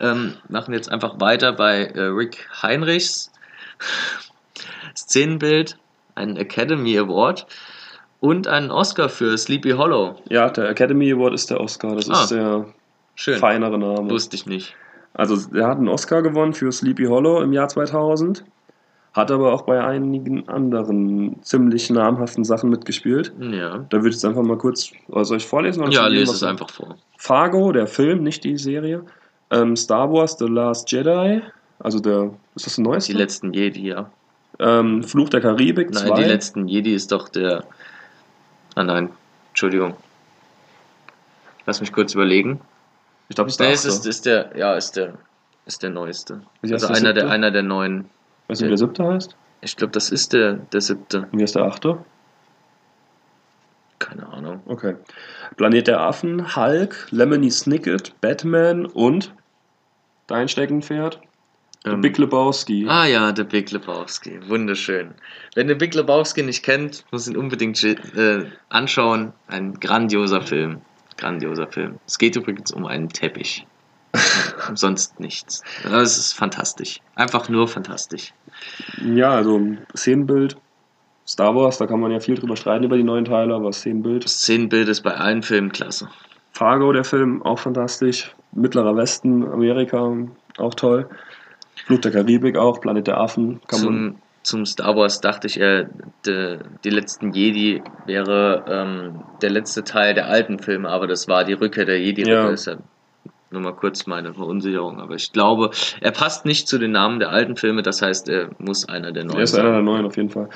Speaker 1: Ähm, machen jetzt einfach weiter bei äh, Rick Heinrichs. Szenenbild, ein Academy Award und einen Oscar für Sleepy Hollow.
Speaker 2: Ja, der Academy Award ist der Oscar. Das
Speaker 1: Ah.
Speaker 2: ist der
Speaker 1: Schön.
Speaker 2: feinere Name.
Speaker 1: Wusste ich nicht.
Speaker 2: Also, er hat einen Oscar gewonnen für Sleepy Hollow im Jahr 2000. Hat aber auch bei einigen anderen ziemlich namhaften Sachen mitgespielt.
Speaker 1: Ja.
Speaker 2: Da würde ich jetzt einfach mal kurz, soll ich vorlesen? Oder
Speaker 1: Ja, lese es einfach vor.
Speaker 2: Fargo, der Film, nicht die Serie. Ähm, Star Wars, The Last Jedi. Also der, ist das der neueste?
Speaker 1: Die letzten Jedi, ja.
Speaker 2: ähm, Fluch der Karibik
Speaker 1: Nein,
Speaker 2: 2.
Speaker 1: die letzten Jedi ist doch der. Ah nein, Entschuldigung. Lass mich kurz überlegen.
Speaker 2: Ich glaube, das ist der
Speaker 1: Nee, es ist, ist der, ja, ist der, ist der neueste. Also einer der, einer der neuen.
Speaker 2: Weißt du, wie der siebte heißt?
Speaker 1: Ich glaube, das ist der, der siebte.
Speaker 2: Und wie heißt der achte?
Speaker 1: Keine Ahnung.
Speaker 2: Okay. Planet der Affen, Hulk, Lemony Snicket, Batman und dein Steckenpferd, The
Speaker 1: Ähm,
Speaker 2: Big Lebowski.
Speaker 1: Ah ja, der Big Lebowski. Wunderschön. Wenn ihr Big Lebowski nicht kennt, muss ihn unbedingt äh, anschauen. Ein grandioser Film. Grandioser Film. Es geht übrigens um einen Teppich. sonst nichts. Aber es ist fantastisch. Einfach nur fantastisch.
Speaker 2: Ja, also Szenenbild. Star Wars, da kann man ja viel drüber streiten über die neuen Teile, aber Szenenbild.
Speaker 1: Das Szenenbild ist bei allen Filmen klasse.
Speaker 2: Fargo, der Film, auch fantastisch. Mittlerer Westen, Amerika, auch toll. Fluch der Karibik auch, Planet der Affen, kann man.
Speaker 1: Zum, zum Star Wars dachte ich, äh, de, die letzten Jedi wäre ähm, der letzte Teil der alten Filme, aber das war die Rückkehr der Jedi.
Speaker 2: Ja
Speaker 1: nur mal kurz meine Verunsicherung, aber ich glaube, er passt nicht zu den Namen der alten Filme, das heißt, er muss einer der neuen
Speaker 2: Er ist einer der neuen auf jeden Fall.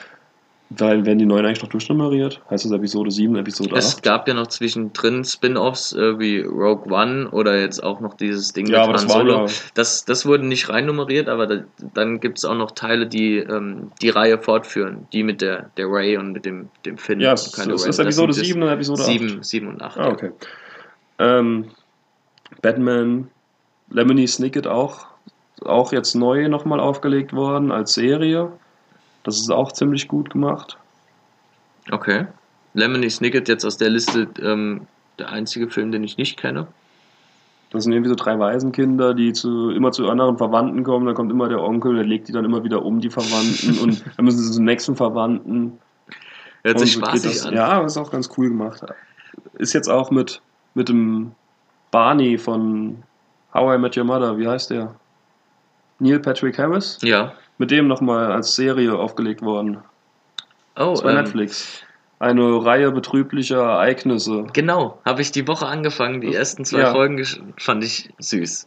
Speaker 2: Weil werden die neuen eigentlich noch durchnummeriert? Heißt das Episode 7, Episode
Speaker 1: Es
Speaker 2: 8?
Speaker 1: gab ja noch zwischendrin Spin-offs äh, wie Rogue One oder jetzt auch noch dieses Ding
Speaker 2: Ja, aber das waren ja-
Speaker 1: Das, das wurde nicht reinnummeriert, aber da, dann gibt es auch noch Teile, die ähm, die Reihe fortführen. Die mit der, der Ray und mit dem, dem Finn.
Speaker 2: Ja, es, es ist
Speaker 1: Das
Speaker 2: Episode
Speaker 1: sind
Speaker 2: 7 und Episode 8.
Speaker 1: 7, 7 und 8.
Speaker 2: Ah, okay. Ähm, Batman, Lemony Snicket auch, auch jetzt neu nochmal aufgelegt worden als Serie. Das ist auch ziemlich gut gemacht.
Speaker 1: Okay. Lemony Snicket jetzt aus der Liste ähm, der einzige Film, den ich nicht kenne.
Speaker 2: Das sind irgendwie so drei Waisenkinder, die zu, immer zu anderen Verwandten kommen. Dann kommt immer der Onkel, der legt die dann immer wieder um, die Verwandten. und dann müssen sie zum nächsten Verwandten.
Speaker 1: Hört sich
Speaker 2: so
Speaker 1: spaßig
Speaker 2: das.
Speaker 1: an.
Speaker 2: Ja, ist auch ganz cool gemacht. Ist jetzt auch mit, mit dem Barney von How I Met Your Mother, wie heißt der? Neil Patrick Harris?
Speaker 1: Ja.
Speaker 2: Mit dem nochmal als Serie aufgelegt worden.
Speaker 1: Oh,
Speaker 2: Das war
Speaker 1: ähm,
Speaker 2: Netflix. Eine Reihe betrüblicher Ereignisse.
Speaker 1: Genau, habe ich die Woche angefangen. Die ersten zwei
Speaker 2: Ja.
Speaker 1: Folgen fand ich süß.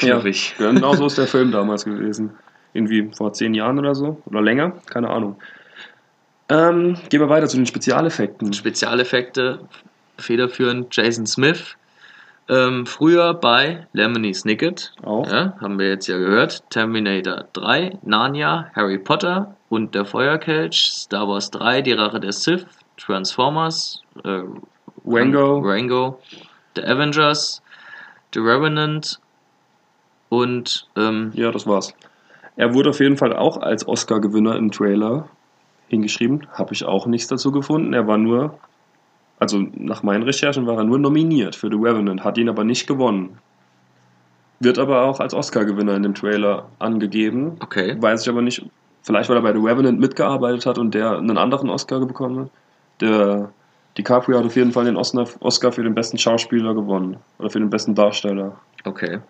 Speaker 2: Ja,
Speaker 1: Knuffig.
Speaker 2: genau so ist der Film damals gewesen. Irgendwie vor zehn Jahren oder so. Oder länger, keine Ahnung. Ähm, gehen wir weiter zu den Spezialeffekten.
Speaker 1: Spezialeffekte federführend Jason Smith. Ähm, früher bei Lemony Snicket,
Speaker 2: Auch.
Speaker 1: ja, haben wir jetzt ja gehört, Terminator 3, Narnia, Harry Potter und der Feuerkelch, Star Wars 3, die Rache der Sith, Transformers, äh,
Speaker 2: Rango.
Speaker 1: Rango, The Avengers, The Revenant und ähm,
Speaker 2: Ja, das war's. Er wurde auf jeden Fall auch als Oscar-Gewinner im Trailer hingeschrieben. Habe ich auch nichts dazu gefunden. Er war nur, also nach meinen Recherchen war er nur nominiert für The Revenant, hat ihn aber nicht gewonnen. Wird aber auch als Oscar-Gewinner in dem Trailer angegeben.
Speaker 1: okay,
Speaker 2: Weiß ich aber nicht, vielleicht weil er bei The Revenant mitgearbeitet hat und der einen anderen Oscar bekommen hat. Der DiCaprio hat auf jeden Fall den Oscar Oscar für den besten Schauspieler gewonnen. Oder für den besten Darsteller.
Speaker 1: okay.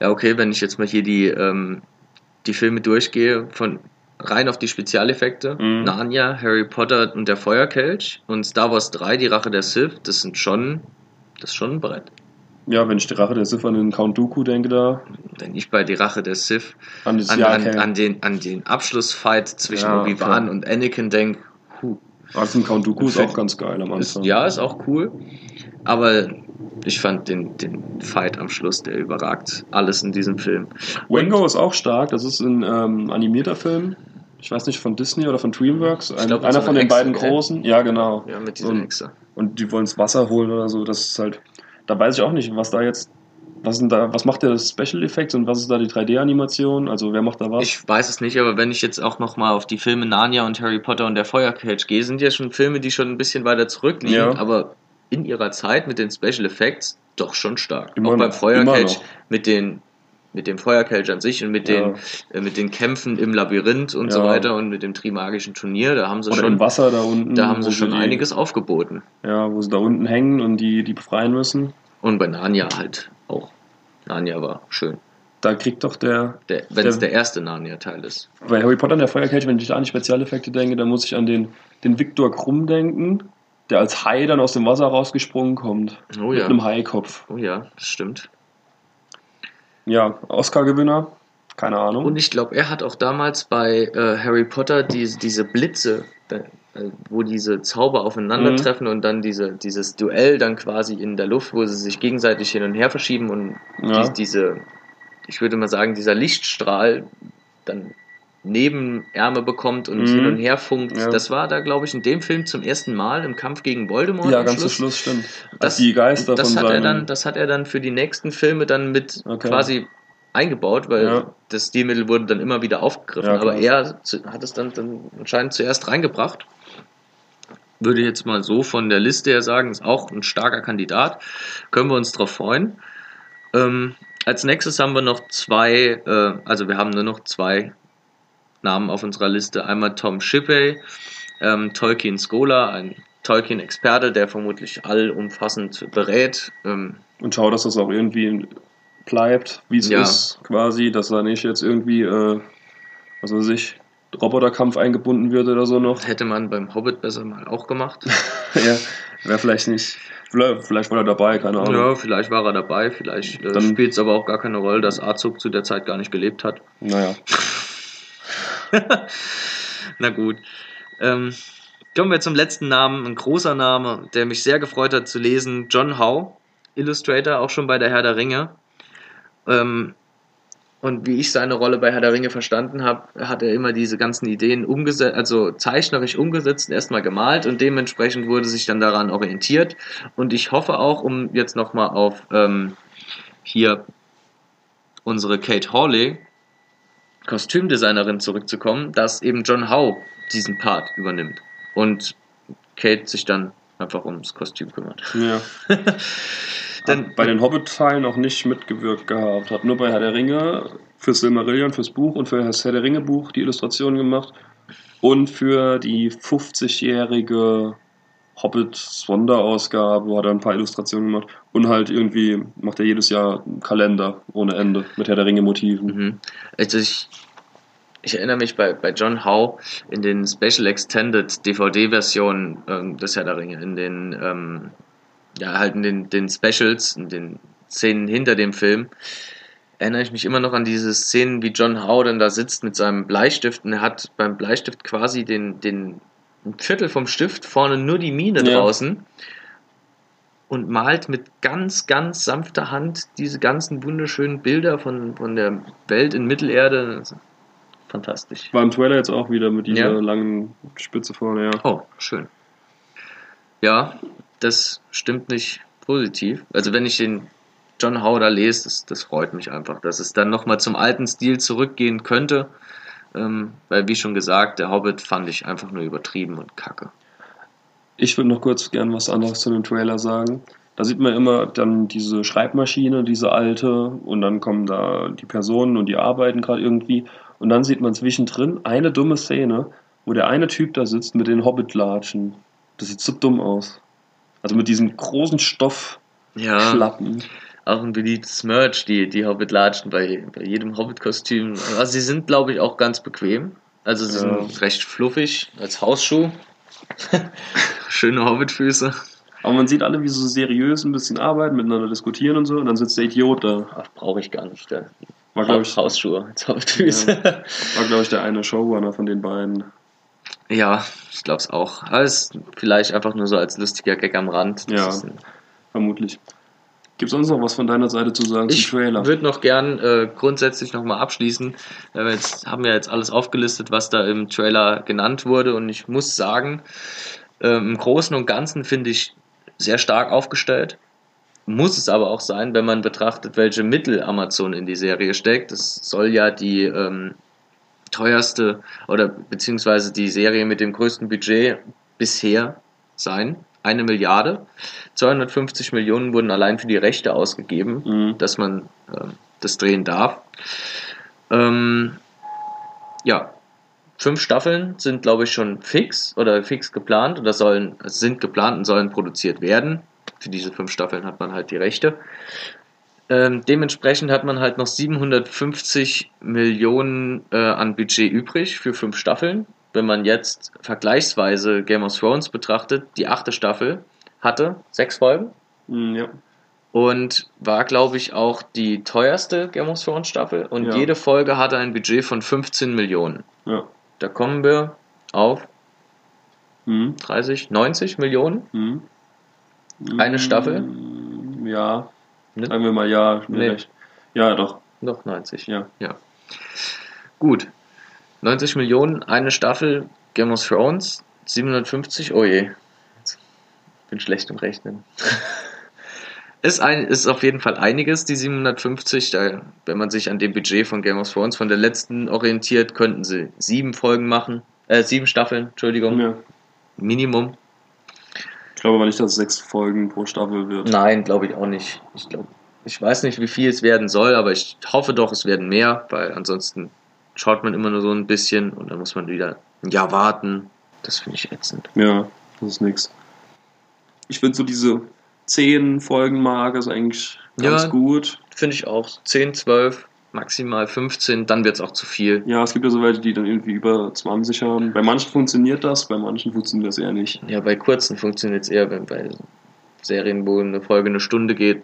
Speaker 1: Ja, okay, wenn ich jetzt mal hier die, ähm, die Filme durchgehe, von rein auf die Spezialeffekte,
Speaker 2: Mhm.
Speaker 1: Narnia, Harry Potter und der Feuerkelch und Star Wars 3, die Rache der Sith, das sind schon, das ist schon ein Brett.
Speaker 2: Ja, wenn ich die Rache der Sith an den Count Dooku denke, da.
Speaker 1: Wenn ich bei die Rache der Sith
Speaker 2: an
Speaker 1: an, an, an, den, an den Abschlussfight zwischen
Speaker 2: Ja,
Speaker 1: Obi-Wan und Anakin denke, huh,
Speaker 2: Also Count Dooku ist auch ganz geil am
Speaker 1: ist,
Speaker 2: Anfang.
Speaker 1: ja, ist auch cool, aber ich fand den, den Fight am Schluss, der überragt alles in diesem Film.
Speaker 2: Wango ist auch stark, das ist ein ähm, animierter Film. ich weiß nicht, von Disney oder von DreamWorks. Ein,
Speaker 1: glaub,
Speaker 2: einer von den
Speaker 1: Echse,
Speaker 2: beiden
Speaker 1: gell?
Speaker 2: großen. Ja, genau.
Speaker 1: Ja, mit dieser
Speaker 2: Und-
Speaker 1: Echse.
Speaker 2: Und die wollen ins Wasser holen oder so. Das ist halt. Da weiß ich auch nicht, was da jetzt. Was, da, was macht der das Special Effects und was ist da die 3D-Animation? Also wer macht da was?
Speaker 1: Ich weiß es nicht, aber wenn ich jetzt auch nochmal auf die Filme Narnia und Harry Potter und der Feuerkelch gehe, sind ja schon Filme, die schon ein bisschen weiter zurückliegen,
Speaker 2: Ja.
Speaker 1: aber in ihrer Zeit mit den Special Effects doch schon stark.
Speaker 2: Immer
Speaker 1: auch beim
Speaker 2: noch.
Speaker 1: mit den mit dem Feuerkelch an sich und mit
Speaker 2: Ja.
Speaker 1: den äh, mit den Kämpfen im Labyrinth und so
Speaker 2: Ja.
Speaker 1: weiter und mit dem Trimagischen Turnier, da haben sie
Speaker 2: Oder
Speaker 1: schon
Speaker 2: im Wasser da unten.
Speaker 1: da haben sie schon
Speaker 2: die,
Speaker 1: einiges aufgeboten.
Speaker 2: Ja, wo sie da unten hängen und die, die befreien müssen.
Speaker 1: Und bei Narnia halt auch. Narnia war schön.
Speaker 2: Da kriegt doch der.
Speaker 1: Der, wenn es
Speaker 2: Der-
Speaker 1: der erste Narnia-Teil ist.
Speaker 2: Bei Harry Potter und der Feuerkelch, wenn ich da an die Spezialeffekte denke, dann muss ich an den, den Viktor Krumm denken, der als Hai dann aus dem Wasser rausgesprungen kommt.
Speaker 1: Oh
Speaker 2: mit
Speaker 1: ja.
Speaker 2: einem Haikopf.
Speaker 1: Oh ja, das stimmt.
Speaker 2: Ja, Oscar-Gewinner. Keine Ahnung.
Speaker 1: Und ich glaube, er hat auch damals bei äh, Harry Potter diese, diese Blitze, äh, wo diese Zauber aufeinandertreffen und dann diese, dieses Duell dann quasi in der Luft, wo sie sich gegenseitig hin und her verschieben und
Speaker 2: Ja.
Speaker 1: die, diese, ich würde mal sagen, dieser Lichtstrahl dann Nebenärme bekommt und
Speaker 2: Mhm.
Speaker 1: hin und her funkt.
Speaker 2: Ja.
Speaker 1: Das war da, glaube ich, in dem Film zum ersten Mal im Kampf gegen Voldemort.
Speaker 2: ja, ganz zum Schluss stimmt.
Speaker 1: Das,
Speaker 2: die Geister
Speaker 1: das
Speaker 2: von
Speaker 1: hat er dann, das hat er dann für die nächsten Filme dann mit
Speaker 2: Okay.
Speaker 1: quasi eingebaut, weil
Speaker 2: Ja.
Speaker 1: das Stilmittel wurde dann immer wieder aufgegriffen.
Speaker 2: Ja,
Speaker 1: aber er hat es dann, dann anscheinend zuerst reingebracht. Würde jetzt mal so von der Liste her sagen, ist auch ein starker Kandidat. Können wir uns drauf freuen. Ähm, als nächstes haben wir noch zwei, äh, also wir haben nur noch zwei Namen auf unserer Liste. Einmal Tom Shippey, ähm, Tolkien Scholar, ein Tolkien-Experte, der vermutlich allumfassend berät. Ähm,
Speaker 2: Und schau, dass das auch irgendwie bleibt, wie es
Speaker 1: Ja.
Speaker 2: ist, quasi, dass er nicht jetzt irgendwie, äh, was weiß ich, Roboterkampf eingebunden wird oder so noch.
Speaker 1: hätte man beim Hobbit besser mal auch gemacht.
Speaker 2: ja, wäre vielleicht nicht. Vielleicht, vielleicht war er dabei, keine Ahnung.
Speaker 1: Ja, vielleicht war er dabei, vielleicht äh,
Speaker 2: Dann-
Speaker 1: spielt es aber auch gar keine Rolle, dass Azog zu der Zeit gar nicht gelebt hat.
Speaker 2: Naja.
Speaker 1: Na gut. Ähm, kommen wir zum letzten Namen, ein großer Name, der mich sehr gefreut hat zu lesen. John Howe, Illustrator, auch schon bei der Herr der Ringe. Ähm, und wie ich seine Rolle bei Herr der Ringe verstanden habe, hat er immer diese ganzen Ideen umgesetzt, also zeichnerisch umgesetzt, erstmal gemalt und dementsprechend wurde sich dann daran orientiert. Und ich hoffe auch, um jetzt nochmal auf ähm, hier unsere Kate Hawley, Kostümdesignerin, zurückzukommen, dass eben John Howe diesen Part übernimmt und Kate sich dann einfach ums Kostüm kümmert.
Speaker 2: Ja. Hat bei den Hobbit-Teilen auch nicht mitgewirkt gehabt. Hat nur bei Herr der Ringe für Silmarillion, fürs Buch und für das Herr der Ringe-Buch die Illustrationen gemacht. Und für die 50-jährige Hobbit-Sonderausgabe hat er ein paar Illustrationen gemacht. Und halt irgendwie macht er jedes Jahr einen Kalender ohne Ende mit Herr der Ringe-Motiven.
Speaker 1: Mhm. Also ich, ich erinnere mich bei, bei John Howe in den Special Extended DVD-Versionen ähm, des Herr der Ringe, in den, ähm, ja, halt in den, den Specials, in den Szenen hinter dem Film, erinnere ich mich immer noch an diese Szenen, wie John Howe dann da sitzt mit seinem Bleistift und er hat beim Bleistift quasi den, den ein Viertel vom Stift, vorne nur die Mine
Speaker 2: Ja.
Speaker 1: draußen und malt mit ganz, ganz sanfter Hand diese ganzen wunderschönen Bilder von, von der Welt in Mittelerde. Fantastisch.
Speaker 2: War im Trailer jetzt auch wieder mit dieser
Speaker 1: Ja.
Speaker 2: langen Spitze vorne, ja.
Speaker 1: Oh, schön. Ja, das stimmt nicht positiv. Also wenn ich den John Howe da lese, das, das freut mich einfach, dass es dann nochmal zum alten Stil zurückgehen könnte. Ähm, weil, wie schon gesagt, der Hobbit fand ich einfach nur übertrieben und kacke.
Speaker 2: Ich würde noch kurz gern was anderes zu dem Trailer sagen. Da sieht man immer dann diese Schreibmaschine, diese alte, und dann kommen da die Personen und die arbeiten gerade irgendwie. Und dann sieht man zwischendrin eine dumme Szene, wo der eine Typ da sitzt mit den Hobbit-Latschen. Das sieht so dumm aus. Also mit diesem großen Stoffschlappen.
Speaker 1: Ja, auch ein beliebtes Merch, die, die Hobbit-Latschen bei, bei jedem Hobbit-Kostüm. Also sie sind, glaube ich, auch ganz bequem. Also sie
Speaker 2: Ja.
Speaker 1: sind recht fluffig als Hausschuh. Schöne Hobbit-Füße.
Speaker 2: Aber man sieht alle, wie sie so seriös ein bisschen arbeiten, miteinander diskutieren und so. Und dann sitzt der Idiot da.
Speaker 1: Ach, brauche ich gar nicht. Der
Speaker 2: War, glaube ich,
Speaker 1: Hausschuhe als Hobbit-Füße.
Speaker 2: war, glaub ich, der eine Showrunner von den beiden.
Speaker 1: Ja, ich glaube es auch. Aber es ist vielleicht einfach nur so als lustiger Gag am Rand. Das
Speaker 2: Ja. Vermutlich. Gibt es sonst noch was von deiner Seite zu sagen
Speaker 1: Ich
Speaker 2: zum Trailer?
Speaker 1: würde noch gern äh, grundsätzlich nochmal abschließen. Wir jetzt haben ja jetzt alles aufgelistet, was da im Trailer genannt wurde. Und ich muss sagen, ähm, im Großen und Ganzen finde ich sehr stark aufgestellt. Muss es aber auch sein, wenn man betrachtet, welche Mittel Amazon in die Serie steckt. Das soll ja die ähm, teuerste oder beziehungsweise die Serie mit dem größten Budget bisher sein. Eine Milliarde. 250 Millionen wurden allein für die Rechte ausgegeben,
Speaker 2: Mhm.
Speaker 1: dass man ähm, das drehen darf. Ähm, ja, fünf Staffeln sind, glaube ich, schon fix oder fix geplant oder sollen, sind geplant und sollen produziert werden. Für diese fünf Staffeln hat man halt die Rechte. Ähm, dementsprechend hat man halt noch 750 Millionen äh, an Budget übrig für fünf Staffeln. Wenn man jetzt vergleichsweise Game of Thrones betrachtet, die achte Staffel hatte sechs Folgen
Speaker 2: Mhm, ja.
Speaker 1: und war, glaube ich, auch die teuerste Game of Thrones Staffel. Und
Speaker 2: Ja.
Speaker 1: jede Folge hatte ein Budget von 15 Millionen.
Speaker 2: Ja.
Speaker 1: Da kommen wir auf
Speaker 2: Mhm.
Speaker 1: 30, 90 Millionen.
Speaker 2: Mhm.
Speaker 1: Eine Staffel?
Speaker 2: Mhm, Ja.
Speaker 1: Ne?
Speaker 2: Sagen wir mal ja.
Speaker 1: Nee.
Speaker 2: Ja, doch.
Speaker 1: Noch 90.
Speaker 2: Ja.
Speaker 1: Gut. 90 Millionen, eine Staffel Game of Thrones, 750, oh je. Bin schlecht im Rechnen. ist, ein, ist auf jeden Fall einiges, die 750. Da, wenn man sich an dem Budget von Game of Thrones von der letzten orientiert, könnten sie sieben Folgen machen. Äh, sieben Staffeln, Entschuldigung.
Speaker 2: ja.
Speaker 1: Minimum.
Speaker 2: Ich glaube aber nicht, dass es sechs Folgen pro Staffel wird.
Speaker 1: Nein, glaube ich auch nicht. Ich glaube, ich weiß nicht, wie viel es werden soll, aber ich hoffe doch, es werden mehr, weil ansonsten schaut man immer nur so ein bisschen und dann muss man wieder ein Jahr warten. Das finde ich ätzend.
Speaker 2: Ja, das ist nix. Ich finde so diese 10 Folgen Marke ist eigentlich ganz
Speaker 1: Ja.
Speaker 2: gut.
Speaker 1: Finde ich auch. 10, 12, maximal 15, dann wird es auch zu viel.
Speaker 2: Ja, es gibt ja so welche, die dann irgendwie über 20 haben. Bei manchen funktioniert das, bei manchen funktioniert das eher nicht.
Speaker 1: Ja, bei kurzen funktioniert es eher, wenn bei Serien, wo eine Folge eine Stunde geht,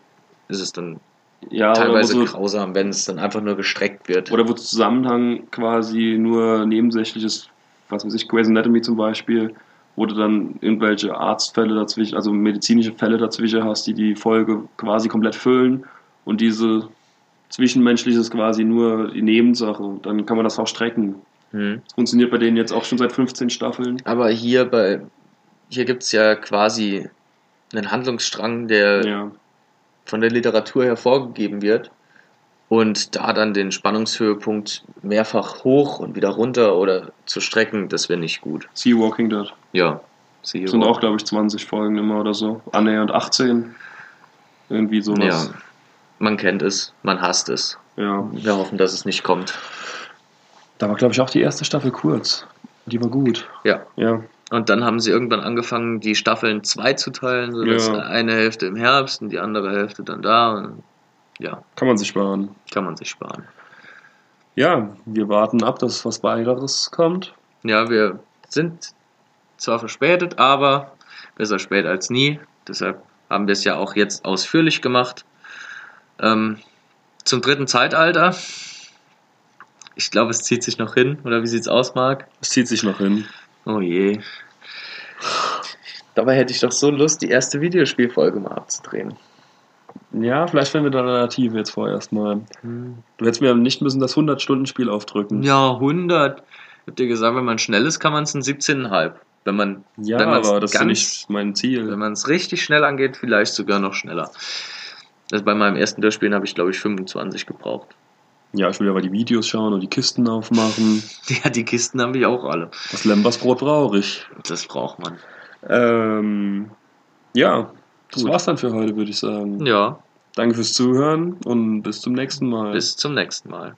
Speaker 1: ist es dann
Speaker 2: Ja,
Speaker 1: teilweise
Speaker 2: so,
Speaker 1: grausam, wenn es dann einfach nur gestreckt wird.
Speaker 2: oder wo Zusammenhang quasi nur nebensächlich ist, was weiß ich, Grey's Anatomy zum Beispiel, wo du dann irgendwelche Arztfälle dazwischen, also medizinische Fälle dazwischen hast, die die Folge quasi komplett füllen und diese Zwischenmenschliche ist quasi nur die Nebensache. Dann kann man das auch strecken.
Speaker 1: Hm.
Speaker 2: Das funktioniert bei denen jetzt auch schon seit 15 Staffeln.
Speaker 1: Aber hier bei hier gibt es ja quasi einen Handlungsstrang, der
Speaker 2: Ja,
Speaker 1: von der Literatur hervorgegeben wird und da dann den Spannungshöhepunkt mehrfach hoch und wieder runter oder zu strecken, das wäre nicht gut.
Speaker 2: See Walking Dead.
Speaker 1: Ja, siehe
Speaker 2: Sind auch, glaube ich, 20 Folgen immer oder so. Annähernd 18. Irgendwie
Speaker 1: Ja,
Speaker 2: sowas.
Speaker 1: man kennt es, man hasst es.
Speaker 2: Ja.
Speaker 1: Wir hoffen, dass es nicht kommt.
Speaker 2: Da war, glaube ich, auch die erste Staffel kurz. Die war gut.
Speaker 1: Ja.
Speaker 2: Ja.
Speaker 1: Und dann haben sie irgendwann angefangen, die Staffeln zwei zu teilen, sodass
Speaker 2: Ja.
Speaker 1: eine Hälfte im Herbst und die andere Hälfte dann da. Ja,
Speaker 2: Kann man sich sparen.
Speaker 1: kann man sich sparen.
Speaker 2: Ja, wir warten ab, dass was weiteres kommt.
Speaker 1: Ja, wir sind zwar verspätet, aber besser spät als nie. Deshalb haben wir es ja auch jetzt ausführlich gemacht. Ähm, zum dritten Zeitalter. Ich glaube, es zieht sich noch hin. Oder wie sieht's aus, Marc?
Speaker 2: Es zieht sich noch hin.
Speaker 1: Oh je. Dabei hätte ich doch so Lust, die erste Videospielfolge mal abzudrehen.
Speaker 2: Ja, vielleicht werden wir da Alternative jetzt vorerst mal. Du hättest mir nicht müssen das 100-Stunden-Spiel aufdrücken.
Speaker 1: Ja, 100. Ich hab dir gesagt, wenn man schnell ist, kann man es in 17,5. Wenn man
Speaker 2: Ja,
Speaker 1: wenn
Speaker 2: aber das ist
Speaker 1: ganz-
Speaker 2: nicht mein Ziel.
Speaker 1: Wenn man es richtig schnell angeht, vielleicht sogar noch schneller. Also bei meinem ersten Durchspielen habe ich, glaube ich, 25 gebraucht.
Speaker 2: Ja, ich will aber die Videos schauen und die Kisten aufmachen.
Speaker 1: Ja, die Kisten habe ich auch alle.
Speaker 2: Das Lembersbrot brauche ich.
Speaker 1: Das braucht man.
Speaker 2: Ähm, ja, das
Speaker 1: Gut.
Speaker 2: war's dann für heute, würde ich sagen.
Speaker 1: Ja,
Speaker 2: Danke fürs Zuhören und bis zum nächsten Mal.
Speaker 1: bis zum nächsten Mal.